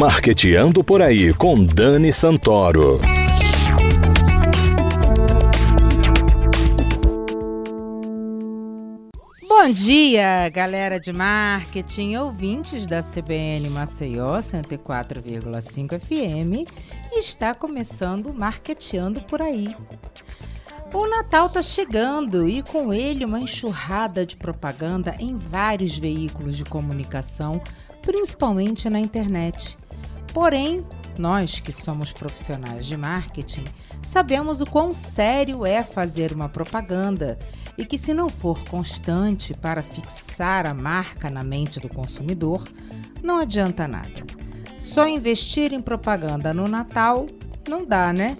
Marqueteando por aí com Dani Santoro. Bom dia, galera de marketing, ouvintes da CBN Maceió 104,5 FM. Está começando Marqueteando por aí. O Natal está chegando e com ele uma enxurrada de propaganda em vários veículos de comunicação, principalmente na internet. Porém, nós que somos profissionais de marketing sabemos o quão sério é fazer uma propaganda e que, se não for constante para fixar a marca na mente do consumidor, não adianta nada. Só investir em propaganda no Natal não dá, né?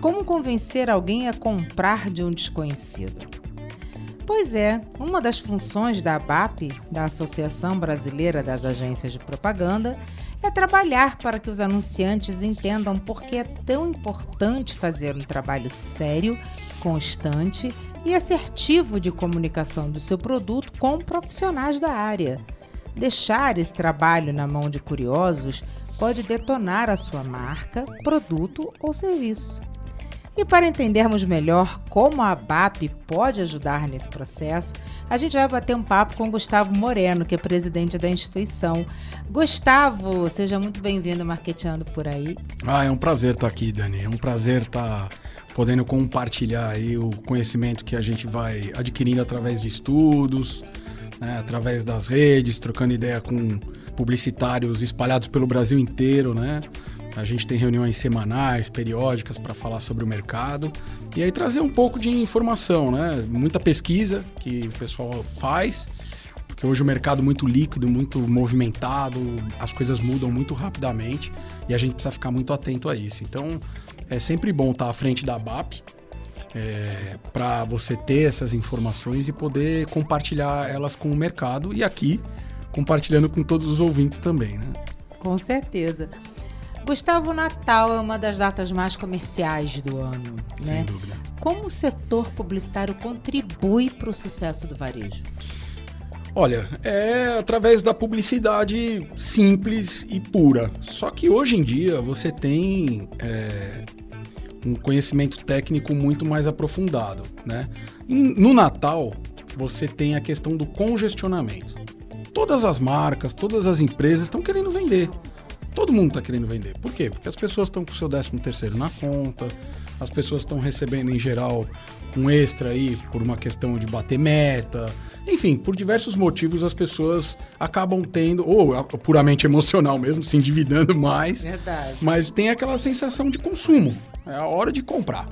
Como convencer alguém a comprar de um desconhecido? Pois é, uma das funções da ABAP, da Associação Brasileira das Agências de Propaganda, é trabalhar para que os anunciantes entendam por que é tão importante fazer um trabalho sério, constante e assertivo de comunicação do seu produto com profissionais da área. Deixar esse trabalho na mão de curiosos pode detonar a sua marca, produto ou serviço. E para entendermos melhor como a ABAP pode ajudar nesse processo, a gente vai bater um papo com Gustavo Moreno, que é presidente da instituição. Gustavo, seja muito bem-vindo Marqueteando por aí. Ah, é um prazer estar aqui, Dani. É um prazer estar podendo compartilhar aí o conhecimento que a gente vai adquirindo através de estudos, né, através das redes, trocando ideia com publicitários espalhados pelo Brasil inteiro, né? A gente tem reuniões semanais, periódicas para falar sobre o mercado e aí trazer um pouco de informação, né? Muita pesquisa que o pessoal faz, porque hoje o mercado é muito líquido, muito movimentado, as coisas mudam muito rapidamente e a gente precisa ficar muito atento a isso. Então, é sempre bom estar à frente da BAP é, para você ter essas informações e poder compartilhar elas com o mercado e aqui compartilhando com todos os ouvintes também, né? Com certeza. Gustavo, Natal é uma das datas mais comerciais do ano, né? Sem dúvida. Como o setor publicitário contribui para o sucesso do varejo? Olha, é através da publicidade simples e pura. Só que hoje em dia você tem é, um conhecimento técnico muito mais aprofundado, né? No Natal você tem a questão do congestionamento. Todas as marcas, todas as empresas estão querendo vender. Todo mundo está querendo vender. Por quê? Porque as pessoas estão com o seu 13 terceiro na conta, as pessoas estão recebendo em geral um extra aí por uma questão de bater meta. Enfim, por diversos motivos as pessoas acabam tendo, ou puramente emocional mesmo, se endividando mais. Verdade. Mas tem aquela sensação de consumo. É a hora de comprar.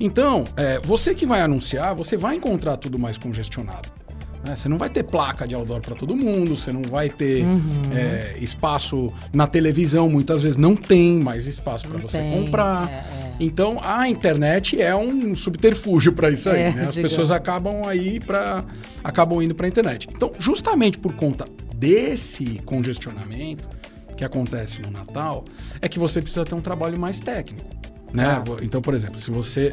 Então, é, você que vai anunciar, você vai encontrar tudo mais congestionado. Né? Você não vai ter placa de outdoor para todo mundo, você não vai ter uhum. é, espaço na televisão, muitas vezes não tem mais espaço para você tem, comprar. É, é. Então a internet é um subterfúgio para isso aí. É, né? As digamos. pessoas acabam aí para acabam indo para a internet. Então, justamente por conta desse congestionamento que acontece no Natal, é que você precisa ter um trabalho mais técnico. Né? Ah. Então, por exemplo, se você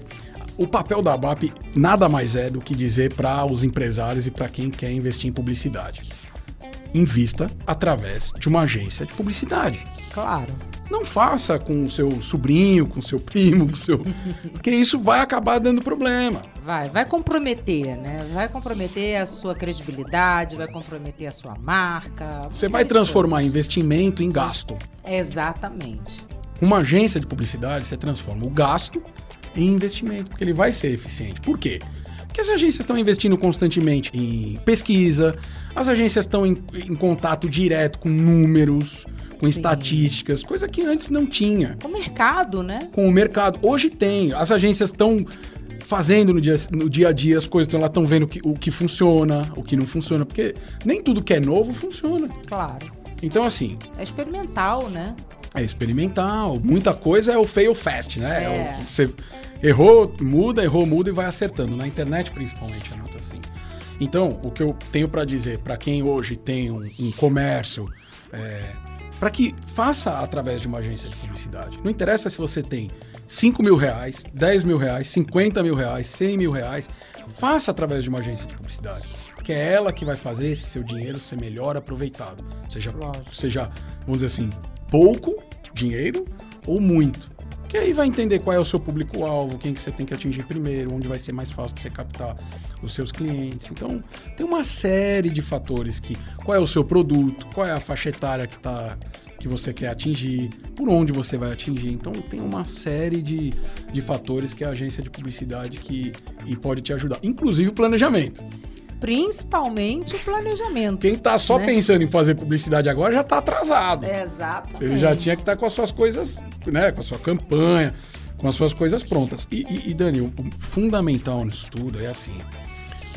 o papel da BAP nada mais é do que dizer para os empresários e para quem quer investir em publicidade. Invista através de uma agência de publicidade. Claro. Não faça com o seu sobrinho, com o seu primo, com seu. Porque isso vai acabar dando problema. Vai, vai comprometer, né? Vai comprometer a sua credibilidade, vai comprometer a sua marca. Você vai transformar investimento em gasto. Exatamente. Uma agência de publicidade, você transforma o gasto em investimento, porque ele vai ser eficiente. Por quê? Porque as agências estão investindo constantemente em pesquisa, as agências estão em, em contato direto com números, com Sim. estatísticas, coisa que antes não tinha. Com o mercado, né? Com o mercado. Hoje tem. As agências estão fazendo no dia, no dia a dia as coisas, então elas estão vendo que, o que funciona, o que não funciona, porque nem tudo que é novo funciona. Claro. Então, assim. É experimental, né? É experimental. Muita coisa é o fail fast, né? É. é você Errou, muda, errou, muda e vai acertando. Na internet, principalmente, é muito assim. Então, o que eu tenho para dizer para quem hoje tem um, um comércio, é, para que faça através de uma agência de publicidade. Não interessa se você tem 5 mil reais, 10 mil reais, 50 mil reais, 100 mil reais, faça através de uma agência de publicidade. Porque é ela que vai fazer esse seu dinheiro ser melhor aproveitado. Seja, seja vamos dizer assim, pouco dinheiro ou muito. Que aí vai entender qual é o seu público-alvo, quem que você tem que atingir primeiro, onde vai ser mais fácil você captar os seus clientes. Então, tem uma série de fatores que qual é o seu produto, qual é a faixa etária que tá que você quer atingir, por onde você vai atingir. Então tem uma série de, de fatores que a agência de publicidade que e pode te ajudar, inclusive o planejamento. Principalmente o planejamento. Quem está só né? pensando em fazer publicidade agora já está atrasado. Exatamente. Ele já tinha que estar tá com as suas coisas, né? Com a sua campanha, com as suas coisas prontas. E, e, e Dani, o fundamental nisso tudo é assim.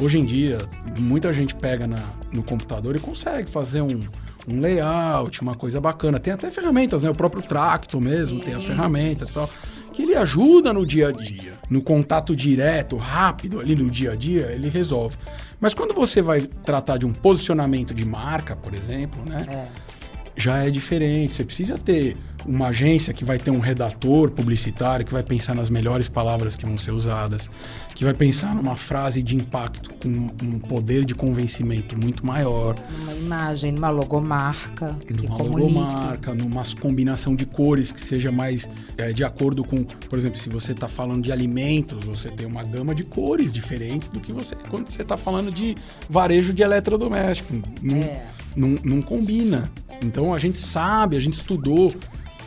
Hoje em dia, muita gente pega na, no computador e consegue fazer um, um layout, uma coisa bacana. Tem até ferramentas, né? O próprio Tracto mesmo, Sim, tem as ferramentas e tal. Que ele ajuda no dia a dia, no contato direto, rápido, ali no dia a dia, ele resolve. Mas quando você vai tratar de um posicionamento de marca, por exemplo, né? É já é diferente. Você precisa ter uma agência que vai ter um redator publicitário que vai pensar nas melhores palavras que vão ser usadas, que vai pensar numa frase de impacto com um poder de convencimento muito maior. Numa imagem, numa logomarca. Numa logomarca, numa combinação de cores que seja mais é, de acordo com, por exemplo, se você está falando de alimentos, você tem uma gama de cores diferentes do que você quando você está falando de varejo de eletrodoméstico. Não, É. não, não combina. Então a gente sabe, a gente estudou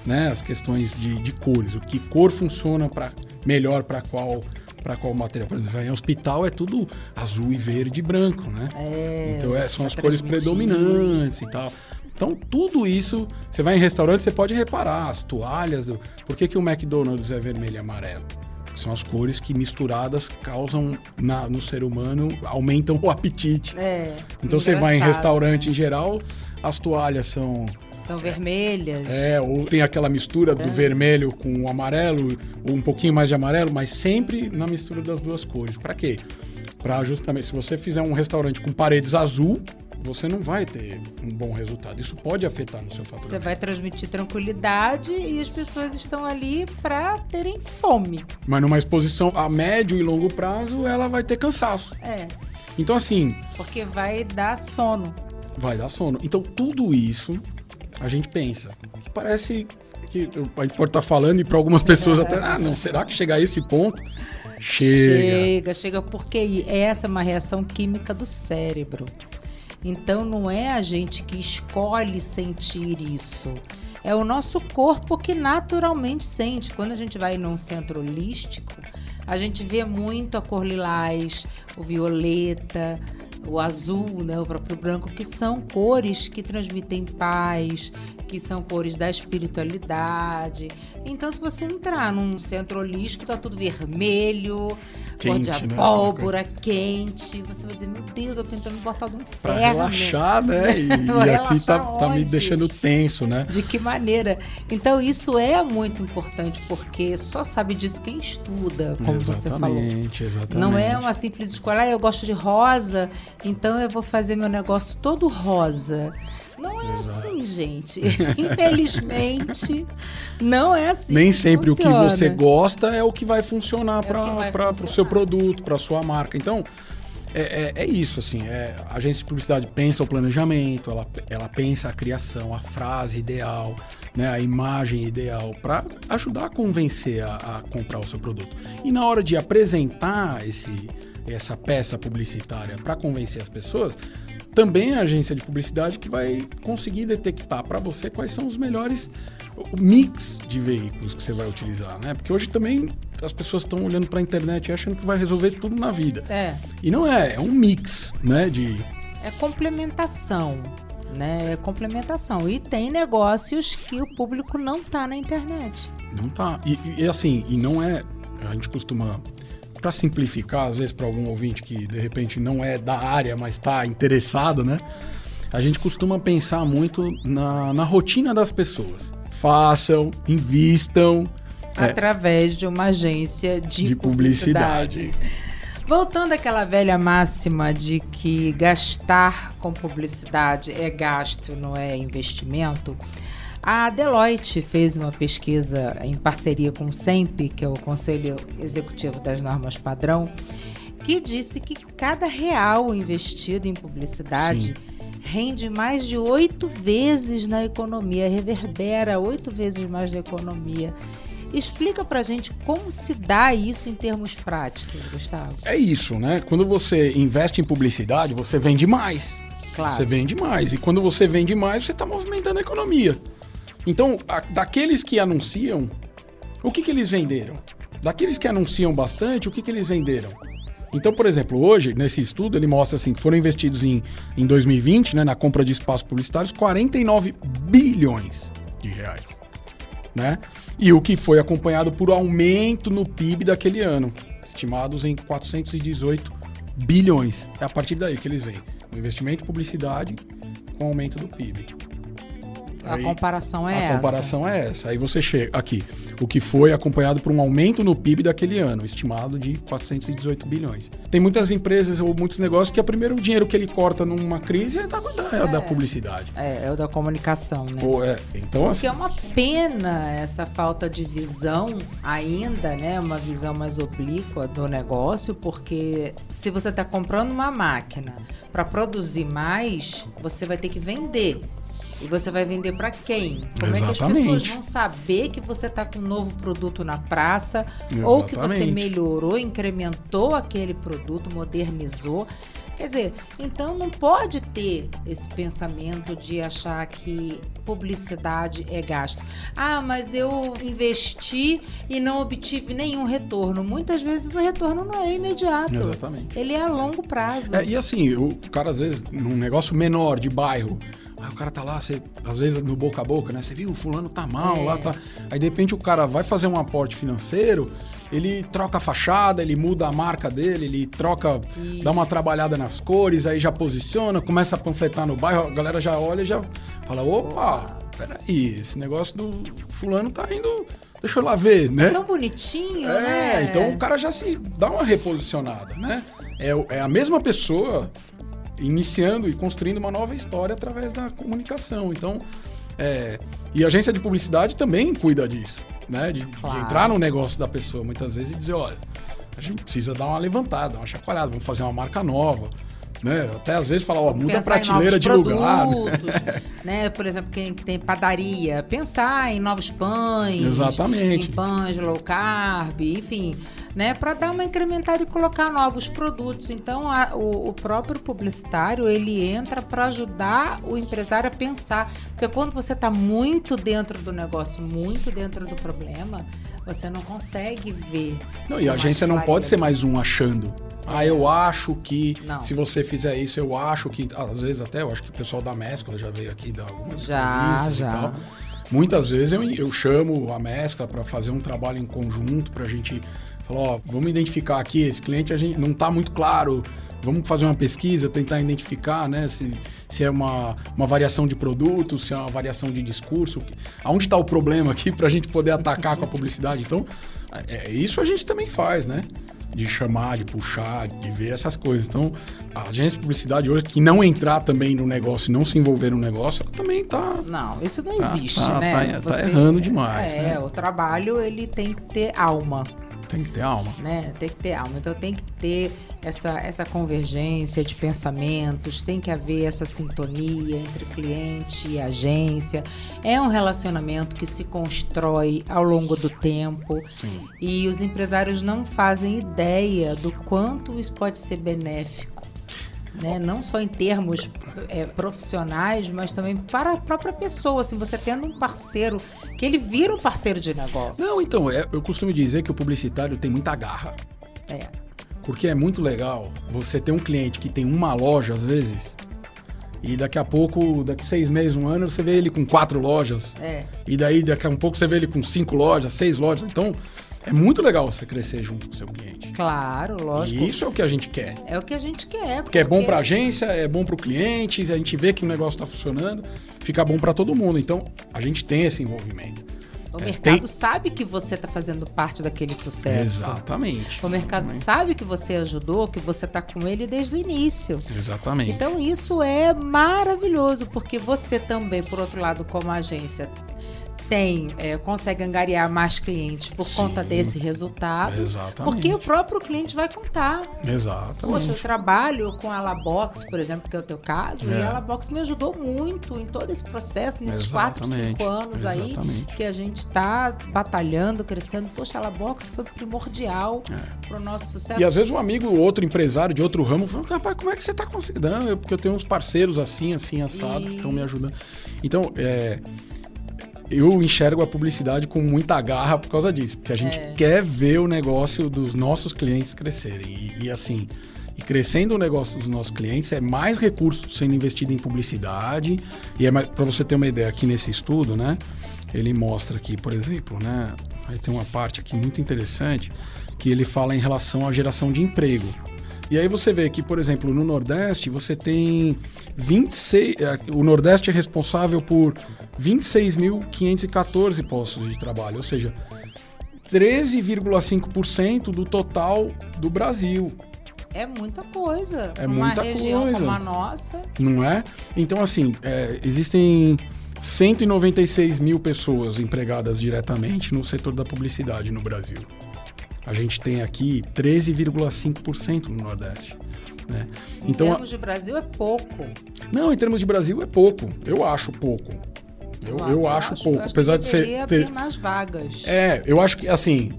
né, as questões de, de cores, o que cor funciona para melhor para qual para qual material. Por exemplo, em hospital é tudo azul e verde e branco, né? É, então é, são pra as cores predominantes e tal. Então tudo isso, você vai em restaurante, você pode reparar as toalhas. Do, por que, que o McDonald's é vermelho e amarelo? São as cores que misturadas causam na- no ser humano, aumentam o apetite. É, Então você vai em restaurante em geral, as toalhas são. São vermelhas. É, ou tem aquela mistura do vermelho com o amarelo, ou um pouquinho mais de amarelo, mas sempre na mistura das duas cores. Pra quê? Pra justamente, se você fizer um restaurante com paredes azul, você não vai ter um bom resultado. Isso pode afetar no seu Você faturamento. vai transmitir tranquilidade e as pessoas estão ali para terem fome. Mas numa exposição a médio e longo prazo, ela vai ter cansaço. É, Então, assim, porque vai dar sono. vai dar sono. Então, tudo isso a gente pensa. Parece que a gente pode estar falando e para algumas pessoas até, ah, não, será que chega a esse ponto? Chega. Chega, chega, porque essa é uma reação química do cérebro. Então não é a gente que escolhe sentir isso. É o nosso corpo que naturalmente sente. Quando a gente vai num centro holístico, a gente vê muito a cor lilás, o violeta, o azul, né, o próprio branco, que são cores que transmitem paz, que são cores da espiritualidade. Então, se você entrar num centro holístico, tá tudo vermelho, cor de né? abóbora, quente. Você vai dizer, meu Deus, eu tô tentando me botar de um Pra inferno. relaxar, né? E, e aqui tá, tá me deixando tenso, né? De que maneira? Então, isso é muito importante, porque só sabe disso quem estuda, como você falou. Exatamente, exatamente. Não é uma simples escolha, ah, eu gosto de rosa, então eu vou fazer meu negócio todo rosa. Não é Exato. assim, gente. Infelizmente, não é assim. Nem sempre o que você gosta é o que vai funcionar É para o seu produto, para sua marca. Então, é, é- é isso, assim. É, a agência de publicidade pensa o planejamento, ela, ela pensa a criação, a frase ideal, né, a imagem ideal, para ajudar a convencer a, a comprar o seu produto. E na hora de apresentar esse, essa peça publicitária para convencer as pessoas, também é a agência de publicidade que vai conseguir detectar para você quais são os melhores mix de veículos que você vai utilizar, né? Porque hoje também as pessoas estão olhando para a internet e achando que vai resolver tudo na vida. É, E não é, é um mix, né? De é complementação. Né? É complementação. E tem negócios que o público não tá na internet. não tá. E, e, assim, e não é. A gente costuma para simplificar, às vezes para algum ouvinte que de repente não é da área, mas está interessado, né? A gente costuma pensar muito na, na rotina das pessoas. Façam, invistam É. Através de uma agência de, de publicidade. publicidade. Voltando àquela velha máxima de que gastar com publicidade é gasto, não é investimento, a Deloitte fez uma pesquisa em parceria com o SEMP, que é o Conselho Executivo das Normas Padrão, que disse que cada real investido em publicidade rende mais de oito vezes na economia, reverbera oito vezes mais na economia. Explica pra gente como se dá isso em termos práticos, Gustavo. É isso, né? Quando você investe em publicidade, você vende mais. Claro. Você vende mais. E quando você vende mais, você está movimentando a economia. Então, a- daqueles que anunciam, o que, que eles venderam? Daqueles que anunciam bastante, o que, que eles venderam? Então, por exemplo, hoje, nesse estudo, ele mostra assim, que foram investidos em, em 2020, né, na compra de espaços publicitários, 49 bilhões de reais. Né? E o que foi acompanhado por aumento no PIB daquele ano, estimados em 418 bilhões. É a partir daí que eles vêm. O investimento em publicidade com aumento do PIB. A Aí- comparação é a essa. comparação é essa. Aí você chega aqui, o que foi acompanhado por um aumento no PIB daquele ano, estimado de 418 bilhões. Tem muitas empresas ou muitos negócios que o primeiro dinheiro que ele corta numa crise é da, é da publicidade. É, é o da comunicação, né? Pô, é, então, Porque assim, é uma pena essa falta de visão ainda, né? Uma visão mais oblíqua do negócio, porque se você está comprando uma máquina para produzir mais, você vai ter que vender. E você vai vender para quem? Como é que as pessoas Exatamente. vão saber que você está com um novo produto na praça ou que você Exatamente. melhorou, incrementou aquele produto, modernizou? Quer dizer, então não pode ter esse pensamento de achar que publicidade é gasto. Ah, mas eu investi e não obtive nenhum retorno. Muitas vezes o retorno não é imediato. Exatamente. Ele é a longo prazo. É, e assim, o cara às vezes, num negócio menor de bairro, aí o cara tá lá, você, às vezes no boca a boca, né? Você viu, o fulano tá mal É. lá, tá. Aí de repente o cara vai fazer um aporte financeiro, ele troca a fachada, ele muda a marca dele, ele troca, dá uma trabalhada nas cores, aí já posiciona, começa a panfletar no bairro, a galera já olha e já fala: opa, peraí, esse negócio do fulano tá indo. Deixa eu lá ver, né? Tão bonitinho, É, né? então o cara já se dá uma reposicionada, né? É, é a mesma pessoa iniciando e construindo uma nova história através da comunicação. Então, é, e a agência de publicidade também cuida disso, né? De, de Claro. entrar no negócio da pessoa muitas vezes e dizer, olha, a gente precisa dar uma levantada, uma chacoalhada, vamos fazer uma marca nova. Né? Até às vezes falar, ó, muda a prateleira novos de lugar. né? né? Por exemplo, quem tem padaria, pensar em novos pães, Exatamente. em pães low carb, enfim, né? Para dar uma incrementada e colocar novos produtos. Então, a- o, o próprio publicitário ele entra para ajudar o empresário a pensar, porque quando você está muito dentro do negócio, muito dentro do problema, você não consegue ver. Não, e a agência não pode ser mais um achando. Ah, eu acho que Não. se você fizer isso, eu acho que. Às vezes até, eu acho que o pessoal da Mescla já veio aqui dar algumas Já, já. e tal. Muitas vezes eu, eu chamo a Mescla para fazer um trabalho em conjunto, pra gente falar, ó, vamos identificar aqui, esse cliente a gente não tá muito claro, vamos fazer uma pesquisa, tentar identificar, né, se, se é uma, uma variação de produto, se é uma variação de discurso, aonde está o problema aqui pra gente poder atacar com a publicidade. Então, é, é isso a gente também faz, né? De chamar, de puxar, de ver essas coisas. Então, a agência de publicidade hoje, que não entrar também no negócio e não se envolver no negócio, ela também tá. Não, isso não Tá- existe, tá- né? tá- tá errando demais, É, né? o trabalho ele tem que ter alma, Tem que ter alma. né? Tem que ter alma. Então tem que ter essa, essa convergência de pensamentos, tem que haver essa sintonia entre cliente e agência. É um relacionamento que se constrói ao longo do tempo Sim. e os empresários não fazem ideia do quanto isso pode ser benéfico. Né? Não só em termos é, profissionais, mas também para a própria pessoa. Assim, você tendo um parceiro, que ele vira um parceiro de negócio. Não, então, é- eu costumo dizer que o publicitário tem muita garra. É. Porque é muito legal você ter um cliente que tem uma loja, às vezes, e daqui a pouco, daqui seis meses, um ano, você vê ele com quatro lojas. É. E daí, daqui a um pouco, você vê ele com cinco lojas, seis lojas. Então, é muito legal você crescer junto com o seu cliente. Claro, lógico. E isso é o que a gente quer. É o que a gente quer. Porque é bom para a agência, é bom para o cliente, a gente vê que o negócio está funcionando, fica bom para todo mundo. Então, a gente tem esse envolvimento. O É, mercado tem- sabe que você está fazendo parte daquele sucesso. Exatamente. O mercado sabe que você ajudou, que você está com ele desde o início. Exatamente. Então isso é maravilhoso, porque você também, por outro lado, como agência, tem, é, consegue angariar mais clientes por Sim. conta desse resultado. Exatamente. Porque o próprio cliente vai contar. Exatamente. Poxa, eu trabalho com a Labox, por exemplo, que é o teu caso, e É. a Labox me ajudou muito em todo esse processo, nesses quatro, Exatamente. cinco anos aí Exatamente. que a gente está batalhando, crescendo. Poxa, a Labox foi primordial É. para o nosso sucesso. E às vezes um amigo, outro empresário de outro ramo, fala, rapaz, como é que você tá conseguindo? Não, eu- porque eu tenho uns parceiros assim, assim, assado, que estão me Isso. ajudando. Então, é, eu enxergo a publicidade com muita garra por causa disso. Porque a gente É. quer ver o negócio dos nossos clientes crescerem. E, e assim, e crescendo o negócio dos nossos clientes, é mais recurso sendo investido em publicidade. E é para você ter uma ideia, aqui nesse estudo, né? Ele mostra aqui, por exemplo, né? Aí tem uma parte aqui muito interessante que ele fala em relação à geração de emprego. E aí você vê que, por exemplo, no Nordeste você tem 26. eh, O Nordeste é responsável por 26.514 postos de trabalho, ou seja, 13,5% do total do Brasil, É muita coisa. É Uma muita região coisa. como a nossa. não é? Então, assim, é, existem 196 mil pessoas empregadas diretamente no setor da publicidade no Brasil. A gente tem aqui 13,5% no Nordeste. Né? Em Então, a- termos de Brasil é pouco. Não, em termos de Brasil é pouco. Eu acho pouco. Eu, eu acho pouco. acho apesar de você ter. mais vagas. É, eu acho que assim,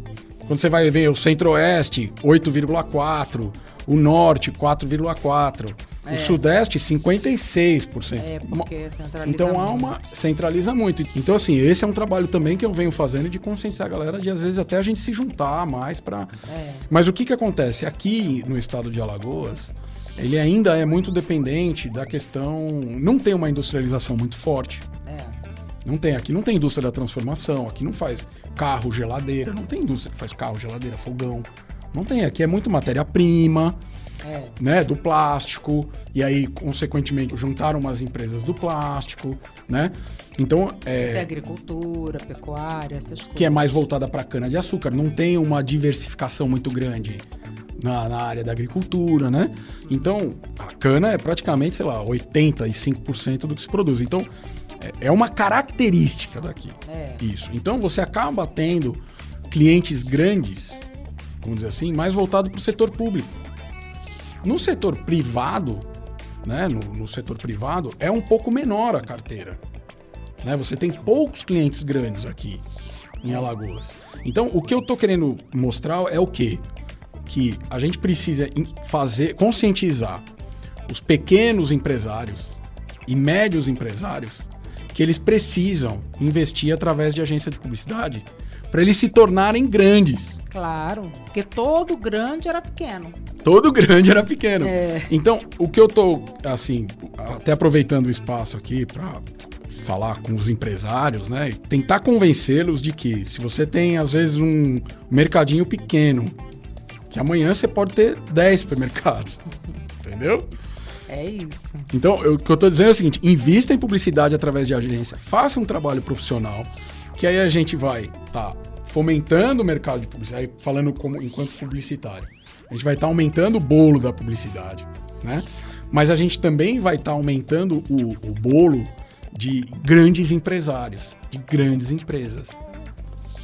quando você vai ver o Centro-Oeste, 8,4%, o Norte, 4,4%, É. o Sudeste, 56%. É, porque centraliza Então há uma. centraliza muito. Então, assim, esse é um trabalho também que eu venho fazendo de conscientizar a galera de às vezes até a gente se juntar mais para. É. Mas o que, que acontece? Aqui no estado de Alagoas, ele ainda é muito dependente da questão. Não tem uma industrialização muito forte. É. Não tem. Aqui não tem indústria da transformação. Aqui não faz carro, geladeira. Não tem indústria que faz carro, geladeira, fogão. Não tem. Aqui é muito matéria-prima, É. né? Do plástico. E aí, consequentemente, juntaram umas empresas do plástico, né? Então, Tem é, agricultura, pecuária, essas coisas. que é mais voltada para cana-de-açúcar. Não tem uma diversificação muito grande na, na área da agricultura, né? Então, a cana é praticamente, sei lá, 85% do que se produz. Então, é- é uma característica daqui. É. Isso. Então, você acaba tendo clientes grandes, vamos dizer assim, mais voltado para o setor público. No setor privado, né, no, no setor privado, é um pouco menor a carteira. Né? Você tem poucos clientes grandes aqui em Alagoas. Então, o que eu tô querendo mostrar é o quê? Que a gente precisa fazer, conscientizar os pequenos empresários e médios empresários que eles precisam investir através de agência de publicidade para eles se tornarem grandes. Claro, porque todo grande era pequeno. Todo grande era pequeno. É. Então, o que eu tô, assim, até aproveitando o espaço aqui para falar com os empresários, né? E tentar convencê-los de que se você tem, às vezes, um mercadinho pequeno, que amanhã você pode ter 10 supermercados. Entendeu? É isso. Então, eu- o que eu tô dizendo é o seguinte: invista em publicidade através de agência, faça um trabalho profissional, que aí a gente vai estar fomentando o mercado de publicidade, falando como enquanto publicitário. A gente vai estar aumentando o bolo da publicidade, né? Mas a gente também vai estar aumentando o, o bolo de grandes empresários, de grandes empresas,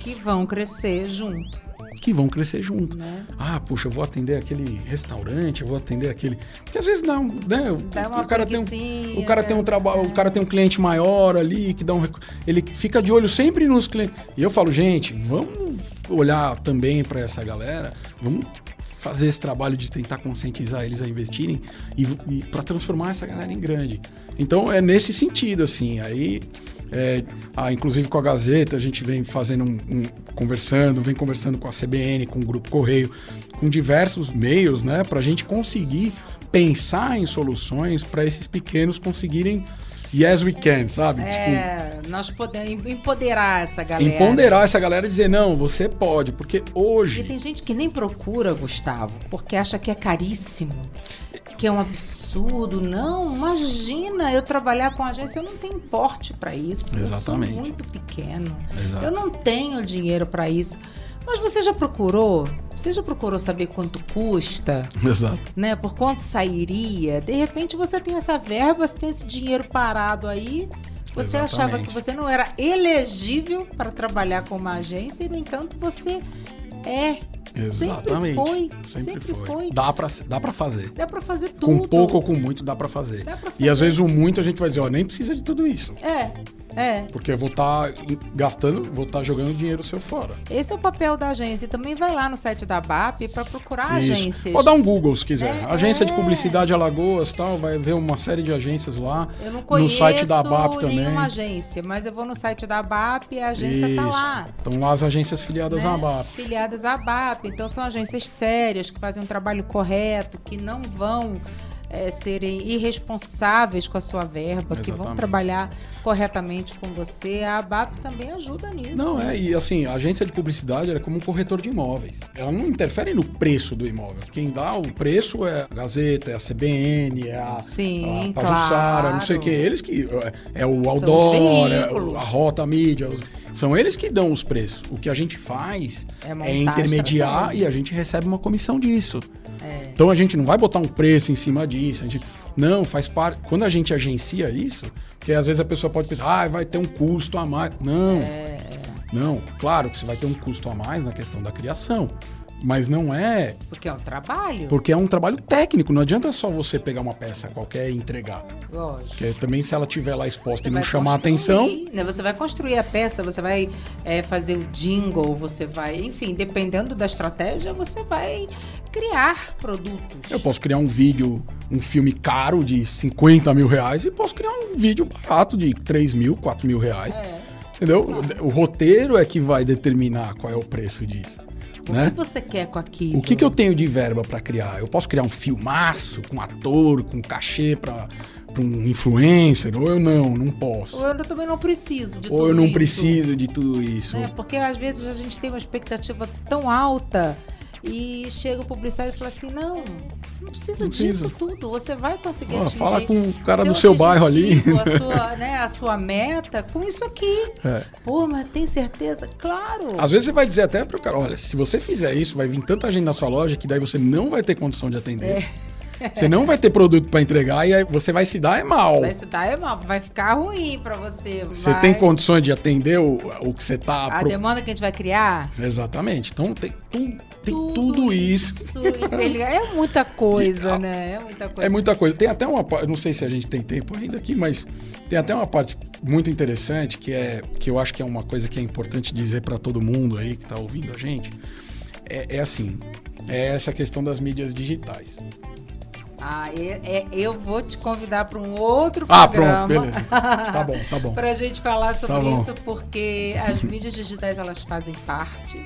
Que vão crescer junto, que vão crescer junto. né? Ah, puxa, eu vou atender aquele restaurante, eu vou atender aquele. Porque às vezes não, né? O, Dá uma o cara tem um, o cara tem um né? trabalho, o cara tem um cliente maior ali que dá um ele fica de olho sempre nos clientes. E eu falo, gente, vamos olhar também para essa galera, vamos fazer esse trabalho de tentar conscientizar eles a investirem e, e para transformar essa galera em grande. Então é nesse sentido assim. Aí é, ah, inclusive com a Gazeta, a gente vem fazendo um, um- conversando, vem conversando com a CBN, com o Grupo Correio, com diversos meios, né, para a gente conseguir pensar em soluções para esses pequenos conseguirem yes we can, sabe? Tipo, É, nós podemos empoderar essa galera. empoderar essa galera e dizer não, você pode, porque hoje E tem gente que nem procura, Gustavo, porque acha que é caríssimo, que é um absurdo. Não, imagina eu trabalhar com agência, eu não tenho porte para isso. Exatamente. Eu sou muito pequeno. Exato. Eu não tenho dinheiro para isso. Mas você já procurou? Você já procurou saber quanto custa? Exato. né? Por quanto sairia? De repente você tem essa verba, você tem esse dinheiro parado aí, Você achava que você não era elegível para trabalhar com uma agência e, no entanto, você é. Exatamente. Sempre foi. Sempre, sempre foi. foi. Dá pra, dá pra fazer. Dá pra fazer tudo. Com pouco ou com muito, dá pra fazer. Dá pra fazer. E às vezes o muito a gente vai dizer, ó, nem precisa de tudo isso. É. É. Porque eu vou estar tá gastando, vou estar tá jogando dinheiro seu fora. Esse é o papel da agência. E também vai lá no site da BAP para procurar Isso. agências. Ou dar um Google se quiser. É, agência é. de Publicidade Alagoas tal, vai ver uma série de agências lá. Eu não conheço no site da BAP também. nenhuma agência, mas eu vou no site da BAP e a agência tá Isso. tá lá. Estão lá as agências filiadas né? à BAP. Filiadas à BAP. Então são agências sérias que fazem um trabalho correto, que não vão é, serem irresponsáveis com a sua verba, Exatamente. que vão trabalhar corretamente com você. A ABAP também ajuda nisso. Não, é, e assim, a agência de publicidade é como um corretor de imóveis. Ela não interfere no preço do imóvel. Quem dá o preço é a Gazeta, é a CBN, é a, Sim, a Pajussara, claro. não sei o que. Eles que. É, é o Outdoor, é a Rota Mídia. Os, são eles que dão os preços. O que a gente faz é, é intermediar e a gente recebe uma comissão disso. É. Então a gente não vai botar um preço em cima disso. A gente, não, faz parte. Quando a gente agencia isso, porque às vezes a pessoa pode pensar, ah, vai ter um custo a mais. Não. É. Não, claro que você vai ter um custo a mais na questão da criação. Mas não é. Porque é um trabalho. Porque é um trabalho técnico. Não adianta só você pegar uma peça qualquer e entregar. Lógico. Porque também, se ela tiver lá exposta você e não chamar atenção. Né? Você vai construir a peça, você vai é, fazer o jingle, você vai. Enfim, dependendo da estratégia, você vai criar produtos. Eu posso criar um vídeo, um filme caro de 50 mil reais e posso criar um vídeo barato de 3 mil, 4 mil reais. É. Entendeu? Claro. O roteiro é que vai determinar qual é o preço disso. O né? que você quer com aquilo? O que, que eu tenho de verba para criar? Eu posso criar um filmaço com ator, com cachê para um influencer, ou eu não, não posso. Ou eu também não preciso de ou tudo isso. Ou eu não isso. preciso de tudo isso. É, porque às vezes a gente tem uma expectativa tão alta e chega o publicitário e fala assim: não, não precisa não disso tudo. Você vai conseguir oh, atingir. Fala com o cara do seu bairro ali. A sua, né, a sua meta com isso aqui. É. Pô, mas tem certeza? Claro. Às vezes você vai dizer até pro cara: olha, se você fizer isso, vai vir tanta gente na sua loja que daí você não vai ter condição de atender. É. Você não vai ter produto para entregar e você vai se dar é mal. Vai se dar é mal, vai ficar ruim para você. Você vai... tem condições de atender o, o que você tá. A pro... demanda que a gente vai criar? Exatamente. Então tem, tem tudo, tudo isso. isso é muita coisa, né? É muita coisa. É muita coisa. Tem até uma parte, não sei se a gente tem tempo ainda aqui, mas tem até uma parte muito interessante que é que eu acho que é uma coisa que é importante dizer para todo mundo aí que está ouvindo a gente. É, é assim, é essa questão das mídias digitais. Ah, eu vou te convidar para um outro ah, programa. Ah, pronto, beleza. Tá bom, tá bom. para a gente falar sobre tá isso, porque as mídias digitais elas fazem parte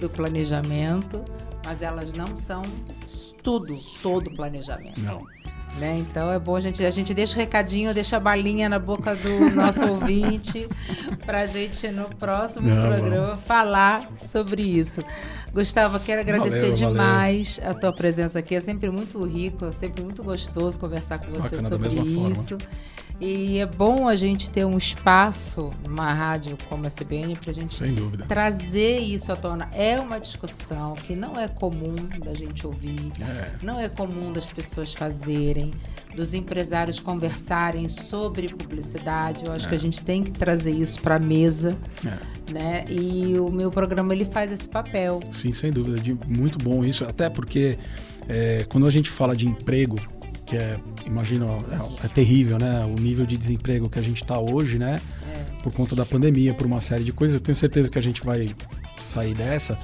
do planejamento, mas elas não são tudo, todo planejamento. Não. Né? Então é bom a gente, a gente deixa o recadinho, deixa a balinha na boca do nosso ouvinte para a gente no próximo Não, programa falar sobre isso. Gustavo, quero agradecer valeu, demais valeu. a tua presença aqui. É sempre muito rico, é sempre muito gostoso conversar com você Bacana, sobre isso. Forma. E é bom a gente ter um espaço numa rádio como a CBN para a gente trazer isso à tona. É uma discussão que não é comum da gente ouvir, é. não é comum das pessoas fazerem, dos empresários conversarem sobre publicidade. Eu acho é. que a gente tem que trazer isso para a mesa. É. Né? E o meu programa ele faz esse papel. Sim, sem dúvida. Muito bom isso. Até porque é, quando a gente fala de emprego, que é, imagina, é, é, terrível, né? O nível de desemprego que a gente está hoje, né? É. Por conta da pandemia, por uma série de coisas. Eu tenho certeza que a gente vai sair dessa,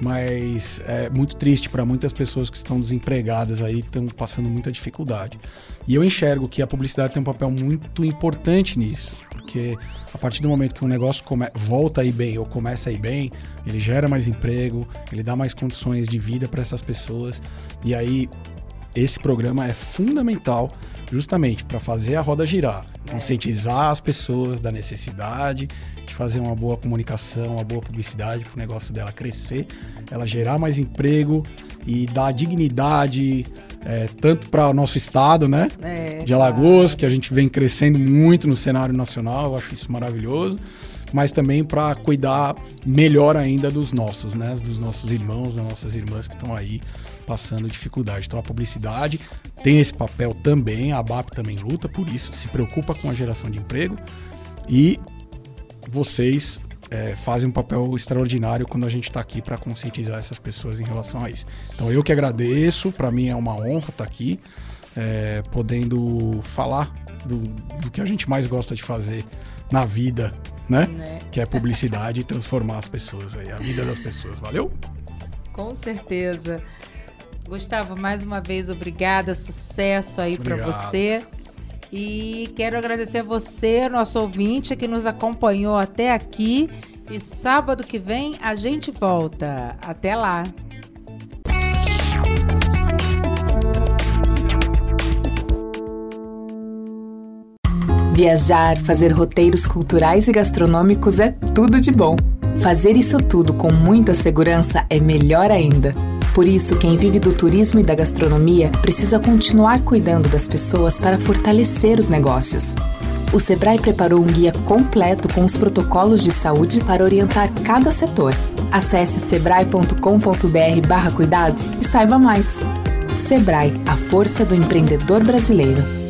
mas é muito triste para muitas pessoas que estão desempregadas aí, estão passando muita dificuldade. E eu enxergo que a publicidade tem um papel muito importante nisso, porque a partir do momento que um negócio come, volta a ir bem ou começa a ir bem, ele gera mais emprego, ele dá mais condições de vida para essas pessoas, e aí esse programa é fundamental justamente para fazer a roda girar, conscientizar as pessoas da necessidade de fazer uma boa comunicação, uma boa publicidade para o negócio dela crescer, ela gerar mais emprego e dar dignidade é, tanto para o nosso estado, né, é, de Alagoas, claro. que a gente vem crescendo muito no cenário nacional, eu acho isso maravilhoso mas também para cuidar melhor ainda dos nossos, né? Dos nossos irmãos, das nossas irmãs que estão aí passando dificuldade. Então a publicidade tem esse papel também, a ABAP também luta por isso, se preocupa com a geração de emprego. E vocês é, fazem um papel extraordinário quando a gente está aqui para conscientizar essas pessoas em relação a isso. Então eu que agradeço, para mim é uma honra estar tá aqui, é, podendo falar do, do, que a gente mais gosta de fazer na vida, né? né? Que é publicidade e transformar as pessoas aí, a vida das pessoas. Valeu? Com certeza. Gustavo, mais uma vez, obrigada, sucesso aí para você. E quero agradecer a você, nosso ouvinte, que nos acompanhou até aqui. E sábado que vem a gente volta. Até lá! Viajar, fazer roteiros culturais e gastronômicos é tudo de bom. Fazer isso tudo com muita segurança é melhor ainda. Por isso, quem vive do turismo e da gastronomia precisa continuar cuidando das pessoas para fortalecer os negócios. O Sebrae preparou um guia completo com os protocolos de saúde para orientar cada setor. Acesse sebrae.com.br/cuidados e saiba mais. Sebrae, a força do empreendedor brasileiro.